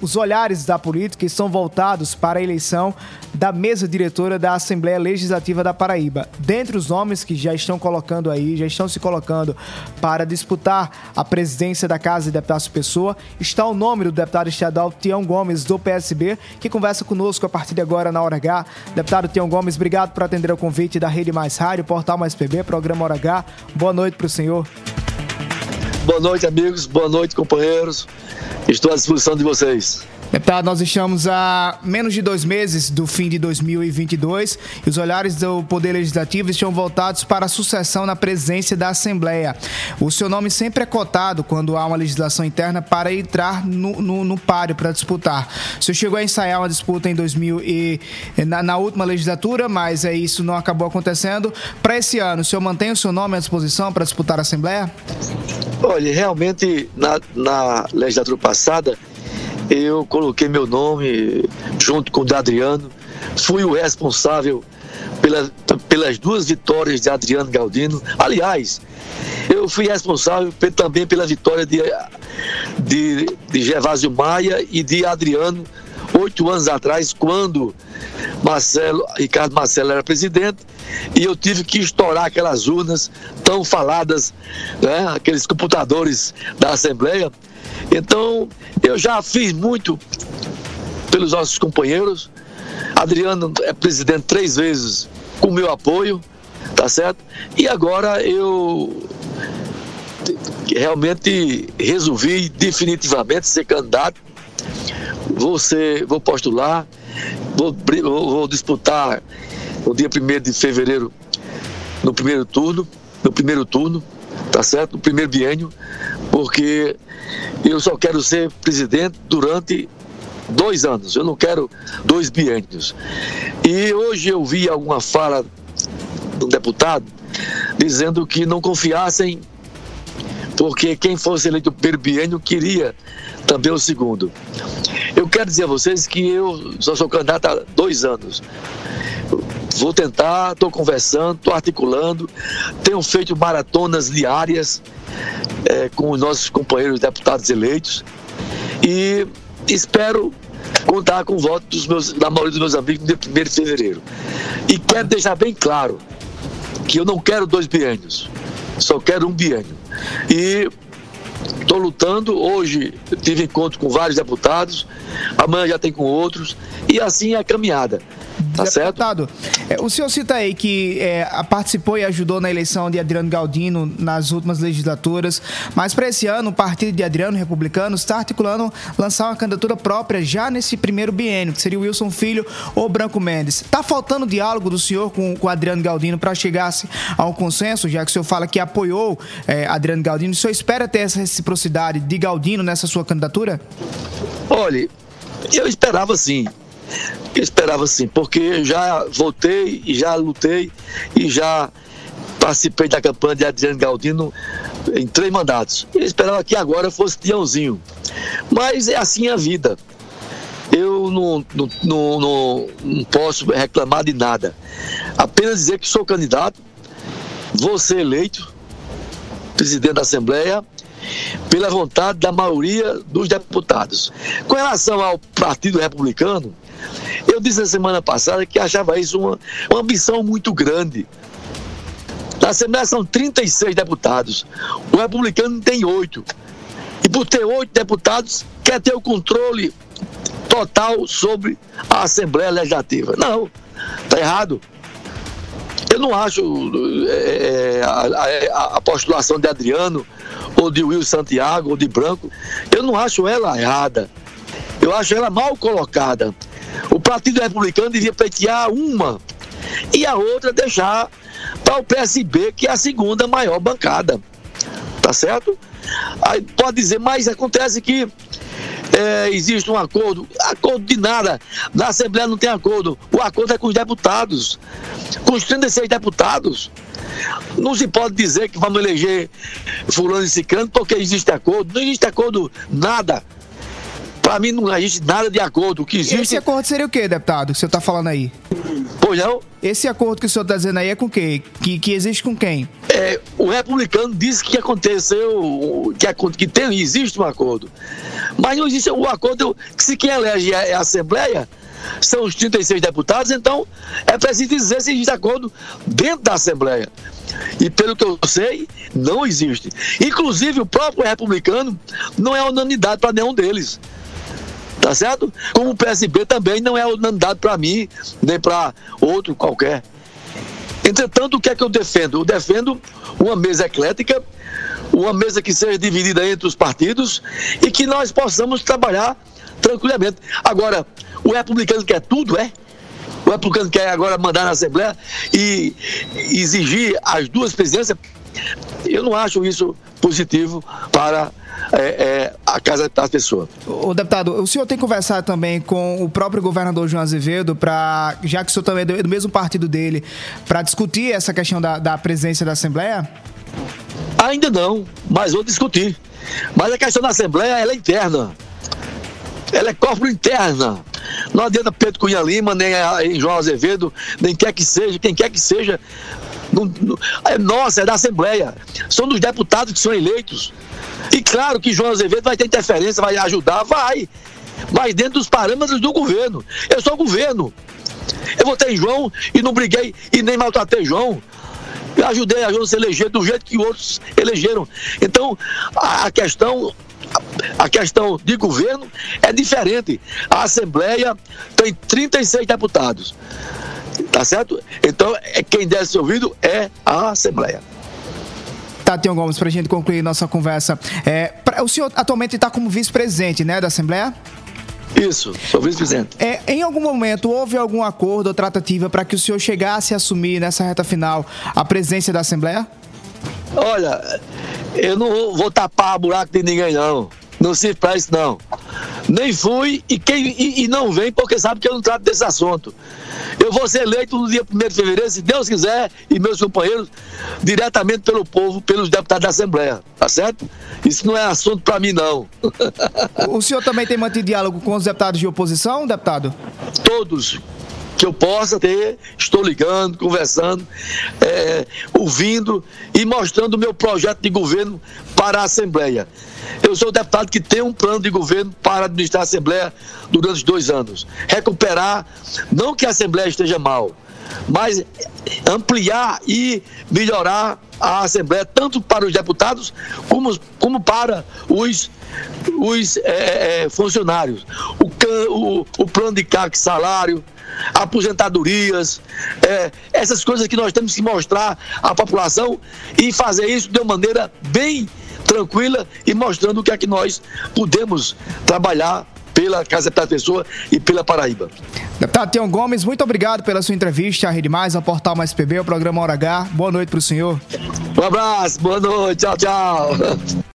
os olhares da política estão voltados para a eleição da mesa diretora da Assembleia Legislativa da Paraíba. Dentre os nomes que já estão colocando aí, já estão se colocando para disputar a presidência da Casa de Deputados Pessoa, está o nome do deputado estadual Tião Gomes, do PSB, que conversa conosco a partir de agora na Hora H. Deputado Tião Gomes, obrigado por atender o convite da Rede Mais Rádio, Portal Mais PB, programa Hora H. Boa noite para o senhor. Boa noite, amigos. Boa noite, companheiros. Estou à disposição de vocês. Deputado, nós estamos a menos de dois meses do fim de 2022 e os olhares do Poder Legislativo estão voltados para a sucessão na presidência da Assembleia. O seu nome sempre é cotado quando há uma legislação interna para entrar no, no, no páreo para disputar. O senhor chegou a ensaiar uma disputa em 2000 e na, na última legislatura, mas é, isso não acabou acontecendo. Para esse ano, o senhor mantém o seu nome à disposição para disputar a Assembleia? Olha, realmente na, na legislatura passada eu coloquei meu nome junto com o de Adriano. Fui o responsável pela, pelas duas vitórias de Adriano Galdino. Aliás, eu fui responsável também pela vitória de, de, de Gervásio Maia e de Adriano oito anos atrás, quando Marcelo, Ricardo Marcelo era presidente, e eu tive que estourar aquelas urnas tão faladas, né, aqueles computadores da Assembleia. Então, eu já fiz muito pelos nossos companheiros. Adriano é presidente três vezes com meu apoio, tá certo? E agora eu realmente resolvi definitivamente ser candidato. Vou, ser, vou postular, vou, vou disputar no dia 1 de fevereiro, no primeiro turno, no primeiro turno, tá certo? No primeiro biênio, porque eu só quero ser presidente durante dois anos, eu não quero dois biênios. E hoje eu vi alguma fala de um deputado dizendo que não confiassem porque quem fosse eleito o primeiro biênio queria também o segundo. Eu quero dizer a vocês que eu só sou candidato há dois anos. Vou tentar, estou conversando, estou articulando, tenho feito maratonas diárias é, com os nossos companheiros deputados eleitos e espero contar com o voto dos meus, da maioria dos meus amigos no dia 1 de fevereiro. E quero deixar bem claro que eu não quero dois biênios, só quero um biênio. E estou lutando. Hoje tive encontro com vários deputados, amanhã já tem com outros, e assim é a caminhada. Tá Deputado, certo? É, o senhor cita aí que é, participou e ajudou na eleição de Adriano Galdino nas últimas legislaturas, mas para esse ano o partido de Adriano Republicano está articulando lançar uma candidatura própria já nesse primeiro biênio, que seria o Wilson Filho ou Branco Mendes. Está faltando diálogo do senhor com, com Adriano Galdino para chegar-se a um consenso, já que o senhor fala que apoiou é, Adriano Galdino. O senhor espera ter essa reciprocidade de Galdino nessa sua candidatura? Olha, eu esperava sim. Eu esperava sim, porque já votei e já lutei e já participei da campanha de Adriano Galdino em três mandatos. Eu esperava que agora fosse Tiãozinho. Mas é assim a vida. Eu não, não, não, não, não posso reclamar de nada. Apenas dizer que sou candidato, vou ser eleito presidente da Assembleia pela vontade da maioria dos deputados. Com relação ao Partido Republicano, eu disse na semana passada que achava isso uma, uma ambição muito grande. Na Assembleia são 36 deputados, o republicano tem oito. E por ter oito deputados, quer ter o controle total sobre a Assembleia Legislativa. Não, está errado. Eu não acho é, a, a, a, postulação de Adriano, ou de Will Santiago, ou de Branco, eu não acho ela errada. Eu acho ela mal colocada. O Partido Republicano devia pleitear uma e a outra deixar para o PSB, que é a segunda maior bancada. Tá certo? Aí pode dizer, mas acontece que é, existe um acordo. Acordo de nada. Na Assembleia não tem acordo. O acordo é com os deputados. Com os 36 deputados. Não se pode dizer que vamos eleger fulano e ciclano porque existe acordo. Não existe acordo nada. Para mim não existe nada de acordo. O que existe... Esse acordo seria o que, deputado, que o senhor está falando aí? Pois não? Esse acordo que o senhor está dizendo aí é com quem? Que, que existe com quem? É, o republicano disse que aconteceu, que, que tem, existe um acordo. Mas não existe o acordo que se quem elege é a Assembleia, são os 36 deputados, então é preciso dizer se existe acordo dentro da Assembleia. E pelo que eu sei, não existe. Inclusive, o próprio republicano não é unanimidade para nenhum deles. Tá certo? Como o PSB também não é unanimidade para mim, nem para outro qualquer. Entretanto, o que é que eu defendo? Eu defendo uma mesa eclética, uma mesa que seja dividida entre os partidos e que nós possamos trabalhar tranquilamente. Agora, o republicano quer tudo, é? O republicano quer agora mandar na Assembleia e exigir as duas presidências. Eu não acho isso positivo para é, é, a casa da pessoa. O deputado, o senhor tem conversado também com o próprio governador João Azevedo, para, já que o senhor também é do, mesmo partido dele, para discutir essa questão da, da presença da Assembleia? Ainda não, mas vou discutir. Mas a questão da Assembleia ela é interna. Ela é corpo interna. Não adianta Pedro Cunha Lima, nem João Azevedo, nem quer que seja, quem quer que seja. Não, não, é nossa, é da Assembleia. São dos deputados que são eleitos. E claro que João Azevedo vai ter interferência, vai ajudar, vai. Mas dentro dos parâmetros do governo. Eu sou governo. Eu votei em João e não briguei e nem maltratei João. Eu ajudei a João se eleger do jeito que outros elegeram. Então, a questão a questão de governo é diferente. A Assembleia tem 36 deputados. Tá certo? Então, é, quem ser ouvido é a Assembleia. Tatião Gomes, para a gente concluir nossa conversa. É, pra, o senhor atualmente está como vice-presidente né, da Assembleia? Isso, sou vice-presidente. É, em algum momento houve algum acordo ou tratativa para que o senhor chegasse a assumir nessa reta final a presidência da Assembleia? Olha, eu não vou tapar buraco de ninguém, não. Não se para isso, não. Nem fui e, quem, e, e, não vem porque sabe que eu não trato desse assunto. Eu vou ser eleito no dia 1 de fevereiro, se Deus quiser, e meus companheiros, diretamente pelo povo, pelos deputados da Assembleia, tá certo? Isso não é assunto para mim, não. O senhor também tem mantido diálogo com os deputados de oposição, deputado? Todos que eu possa ter, estou ligando, conversando, é, ouvindo e mostrando o meu projeto de governo para a Assembleia. Eu sou deputado que tem um plano de governo para administrar a Assembleia durante dois anos. Recuperar, não que a Assembleia esteja mal, mas ampliar e melhorar a Assembleia, tanto para os deputados como, como para os, os é, é funcionários. O, o, o plano de CAC salário, aposentadorias, é, essas coisas que nós temos que mostrar à população e fazer isso de uma maneira bem tranquila e mostrando o que é que nós podemos trabalhar pela Casa da Pessoa e pela Paraíba. Deputado Tião Gomes, muito obrigado pela sua entrevista à Rede Mais, ao Portal Mais PB, ao programa Hora H. Boa noite para o senhor. Um abraço, boa noite, tchau, tchau.